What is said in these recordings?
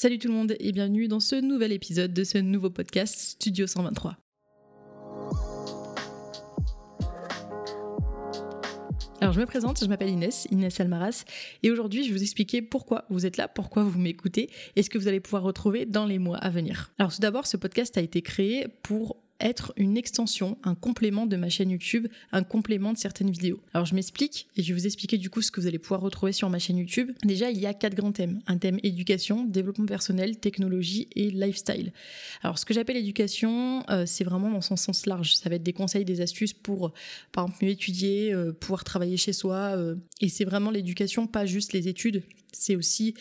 Salut tout le monde et bienvenue dans ce nouvel épisode de ce nouveau podcast Studio 123. Alors je me présente, je m'appelle Inès, Inès Almaras, et aujourd'hui je vais vous expliquer pourquoi vous êtes là, pourquoi vous m'écoutez, et ce que vous allez pouvoir retrouver dans les mois à venir. Alors tout d'abord, ce podcast a été créé pour être une extension, un complément de ma chaîne YouTube, un complément de certaines vidéos. Alors je m'explique et je vais vous expliquer du coup ce que vous allez pouvoir retrouver sur ma chaîne YouTube. Déjà, il y a quatre grands thèmes. Un thème éducation, développement personnel, technologie et lifestyle. Alors ce que j'appelle éducation, euh, c'est vraiment dans son sens large. Ça va être des conseils, des astuces pour, par exemple, mieux étudier, euh, pouvoir travailler chez soi. Euh, et c'est vraiment l'éducation, pas juste les études. C'est aussi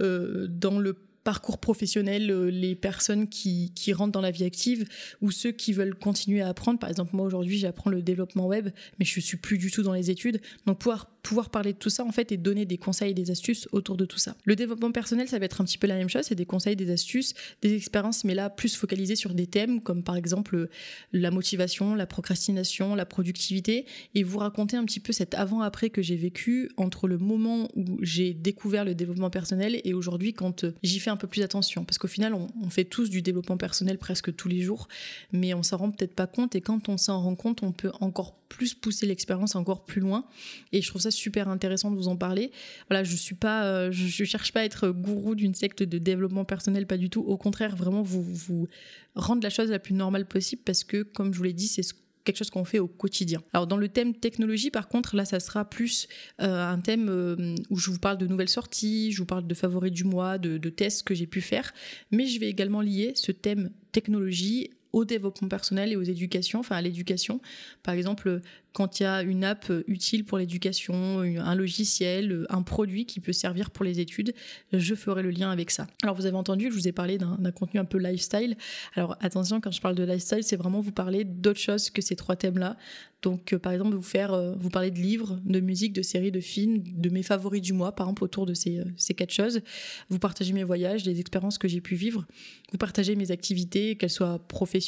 dans le parcours professionnel, euh, les personnes qui, qui, rentrent dans la vie active ou ceux qui veulent continuer à apprendre. Par exemple, moi aujourd'hui, j'apprends le développement web, mais je suis plus du tout dans les études. Donc pouvoir pouvoir parler de tout ça en fait et donner des conseils et des astuces autour de tout ça. Le développement personnel, ça va être un petit peu la même chose, c'est des conseils, des astuces, des expériences, mais là plus focalisées sur des thèmes comme par exemple la motivation, la procrastination, la productivité, et vous raconter un petit peu cet avant-après que j'ai vécu entre le moment où j'ai découvert le développement personnel et aujourd'hui quand j'y fais un peu plus attention. Parce qu'au final, on, fait tous du développement personnel presque tous les jours, mais on s'en rend peut-être pas compte, et quand on s'en rend compte, on peut encore plus pousser l'expérience encore plus loin. Et je trouve ça super intéressant de vous en parler. Voilà, je suis pas, euh, je, cherche pas à être gourou d'une secte de développement personnel, pas du tout. Au contraire, vraiment vous rendre la chose la plus normale possible parce que, comme je vous l'ai dit, c'est quelque chose qu'on fait au quotidien. Alors dans le thème technologie, par contre, là, ça sera plus euh, un thème euh, où je vous parle de nouvelles sorties, je vous parle de favoris du mois, de tests que j'ai pu faire, mais je vais également lier ce thème technologie au développement personnel et aux éducations, enfin à l'éducation. Par exemple, quand il y a une app utile pour l'éducation, un logiciel, un produit qui peut servir pour les études, je ferai le lien avec ça. Alors vous avez entendu, je vous ai parlé d'un contenu un peu lifestyle. Alors attention, quand je parle de lifestyle, c'est vraiment vous parler d'autre chose que ces trois thèmes-là. Donc euh, par exemple, vous faire, euh, vous parler de livres, de musique, de séries, de films, de mes favoris du mois, par exemple autour de ces, euh, ces quatre choses. Vous partagez mes voyages, les expériences que j'ai pu vivre. Vous partagez mes activités, qu'elles soient professionnelles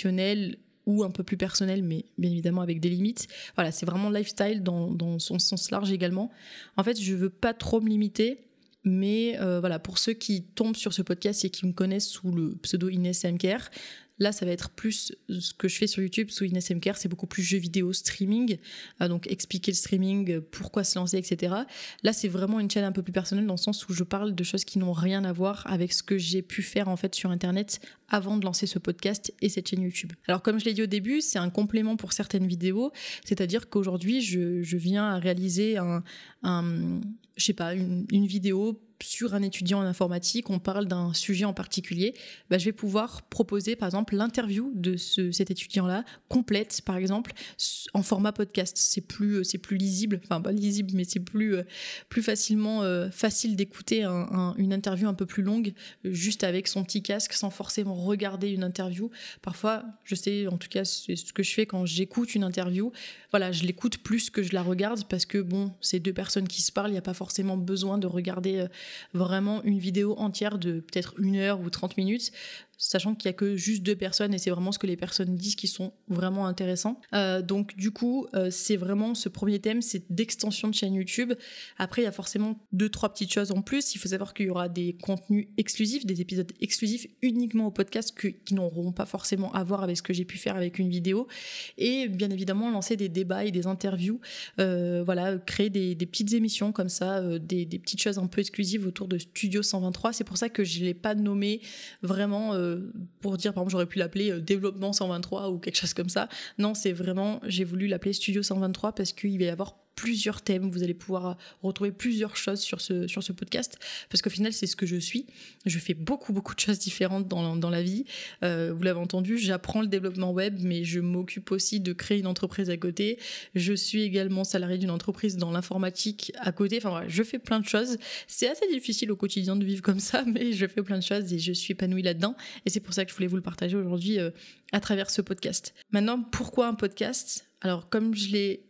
ou un peu plus personnel, mais bien évidemment avec des limites. Voilà, c'est vraiment lifestyle dans, dans, son sens large également. En fait, je veux pas trop me limiter, mais euh, voilà, pour ceux qui tombent sur ce podcast et qui me connaissent sous le pseudo Inès MKR, Là, ça va être plus ce que je fais sur YouTube sous MKR, c'est beaucoup plus jeux vidéo, streaming, euh, donc expliquer le streaming, pourquoi se lancer, etc. Là, c'est vraiment une chaîne un peu plus personnelle dans le sens où je parle de choses qui n'ont rien à voir avec ce que j'ai pu faire en fait sur Internet avant de lancer ce podcast et cette chaîne YouTube. Alors comme je l'ai dit au début, c'est un complément pour certaines vidéos, c'est-à-dire qu'aujourd'hui, je, viens à réaliser un, je sais pas, une, vidéo sur un étudiant en informatique, on parle d'un sujet en particulier, bah, je vais pouvoir proposer par exemple l'interview de cet étudiant-là, complète par exemple, en format podcast. C'est plus, euh, c'est plus lisible, enfin pas lisible, mais c'est plus, euh, plus facilement euh, facile d'écouter une interview un peu plus longue, juste avec son petit casque, sans forcément regarder une interview. Parfois, je sais, en tout cas, c'est ce que je fais quand j'écoute une interview. Voilà, je l'écoute plus que je la regarde parce que bon, c'est deux personnes qui se parlent, il n'y a pas forcément besoin de regarder vraiment une vidéo entière de peut-être une heure ou 30 minutes sachant qu'il y a que juste deux personnes et c'est vraiment ce que les personnes disent qui sont vraiment intéressants. Euh, donc du coup, euh, c'est vraiment ce premier thème, c'est d'extension de chaîne YouTube. Après, il y a forcément deux trois petites choses en plus. Il faut savoir qu'il y aura des contenus exclusifs, des épisodes exclusifs uniquement au podcast qui n'auront pas forcément à voir avec ce que j'ai pu faire avec une vidéo. Et bien évidemment, lancer des débats et des interviews. Euh, voilà, créer des, petites émissions comme ça, des, des, petites choses un peu exclusives autour de Studio 123. C'est pour ça que je l'ai pas nommé vraiment pour dire, par exemple, j'aurais pu l'appeler euh, développement 123 ou quelque chose comme ça. Non, c'est vraiment, j'ai voulu l'appeler Studio 123 parce qu'il va y avoir plusieurs thèmes, vous allez pouvoir retrouver plusieurs choses sur ce, sur ce podcast, parce qu'au final, c'est ce que je suis. Je fais beaucoup, beaucoup de choses différentes dans, dans la vie. Euh, vous l'avez entendu, j'apprends le développement web, mais je m'occupe aussi de créer une entreprise à côté. Je suis également salarié d'une entreprise dans l'informatique à côté. Enfin voilà, je fais plein de choses. C'est assez difficile au quotidien de vivre comme ça, mais je fais plein de choses et je suis épanouie là-dedans. Et c'est pour ça que je voulais vous le partager aujourd'hui euh, à travers ce podcast. Maintenant, pourquoi un podcast? Alors, comme je l'ai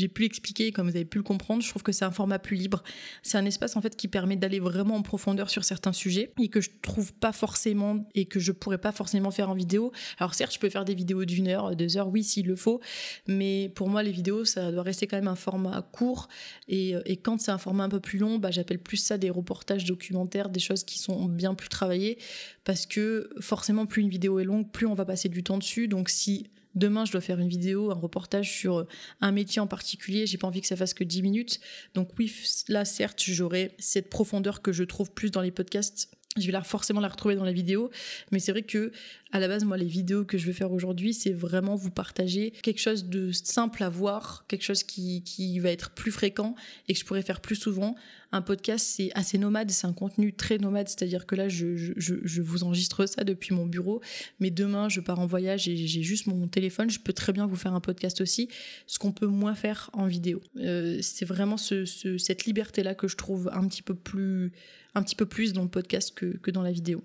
j'ai pu l'expliquer, comme vous avez pu le comprendre, je trouve que c'est un format plus libre. C'est un espace en fait qui permet d'aller vraiment en profondeur sur certains sujets et que je trouve pas forcément et que je pourrais pas forcément faire en vidéo. Alors certes, je peux faire des vidéos d'une heure, deux heures, oui, s'il le faut, mais pour moi, les vidéos, ça doit rester quand même un format court. Et, et quand c'est un format un peu plus long, bah, j'appelle plus ça des reportages documentaires, des choses qui sont bien plus travaillées, parce que forcément, plus une vidéo est longue, plus on va passer du temps dessus. Donc si demain je dois faire une vidéo, un reportage sur un métier en particulier, j'ai pas envie que ça fasse que 10 minutes. Donc oui, là certes, j'aurai cette profondeur que je trouve plus dans les podcasts. Je vais forcément la retrouver dans la vidéo, mais c'est vrai que à la base, moi, les vidéos que je vais faire aujourd'hui, c'est vraiment vous partager quelque chose de simple à voir, quelque chose qui, qui va être plus fréquent et que je pourrais faire plus souvent. Un podcast, c'est assez nomade, c'est un contenu très nomade, c'est-à-dire que là, je, je, je, vous enregistre ça depuis mon bureau, mais demain, je pars en voyage et j'ai juste mon téléphone, je peux très bien vous faire un podcast aussi, ce qu'on peut moins faire en vidéo. Euh, c'est vraiment ce, ce, cette liberté-là que je trouve un petit peu plus un petit peu plus dans le podcast que, que dans la vidéo.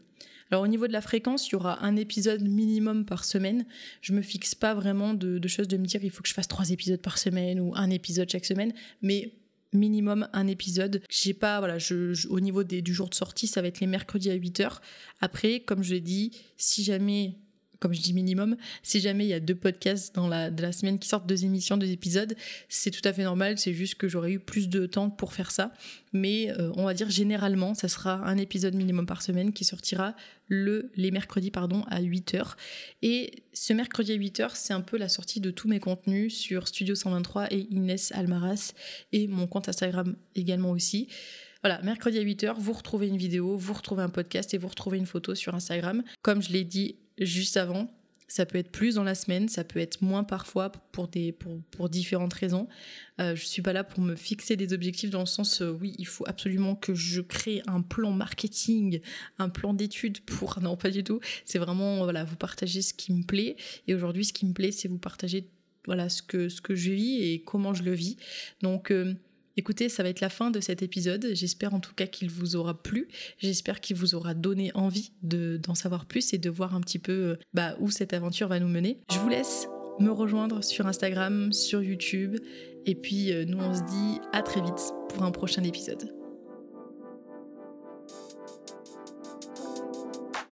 Alors au niveau de la fréquence, il y aura un épisode minimum par semaine. Je me fixe pas vraiment de, choses de me dire il faut que je fasse trois épisodes par semaine ou un épisode chaque semaine, mais minimum un épisode. J'ai pas voilà, au niveau du jour de sortie, ça va être les mercredis à 8h. Après, comme je l'ai dit, si jamais comme je dis minimum, si jamais il y a deux podcasts dans la, de la semaine qui sortent, deux émissions, deux épisodes, c'est tout à fait normal, c'est juste que j'aurais eu plus de temps pour faire ça. Mais euh, on va dire généralement, ça sera un épisode minimum par semaine qui sortira le, les mercredis pardon, à 8h. Et ce mercredi à 8h, c'est un peu la sortie de tous mes contenus sur Studio 123 et Inès Almaras et mon compte Instagram également aussi. Voilà, mercredi à 8h, vous retrouvez une vidéo, vous retrouvez un podcast et vous retrouvez une photo sur Instagram. Comme je l'ai dit juste avant. Ça peut être plus dans la semaine, ça peut être moins parfois pour, des, pour, pour différentes raisons. Euh, je suis pas là pour me fixer des objectifs dans le sens, euh, oui, il faut absolument que je crée un plan marketing, un plan d'études pour... Non, pas du tout. C'est vraiment, voilà, vous partagez ce qui me plaît. Et aujourd'hui, ce qui me plaît, c'est vous partager voilà, ce, que, ce que je vis et comment je le vis. Donc... Euh, Écoutez, ça va être la fin de cet épisode. J'espère en tout cas qu'il vous aura plu. J'espère qu'il vous aura donné envie d'en savoir plus et de voir un petit peu euh, bah, où cette aventure va nous mener. Je vous laisse me rejoindre sur Instagram, sur YouTube. Et puis euh, nous on se dit à très vite pour un prochain épisode.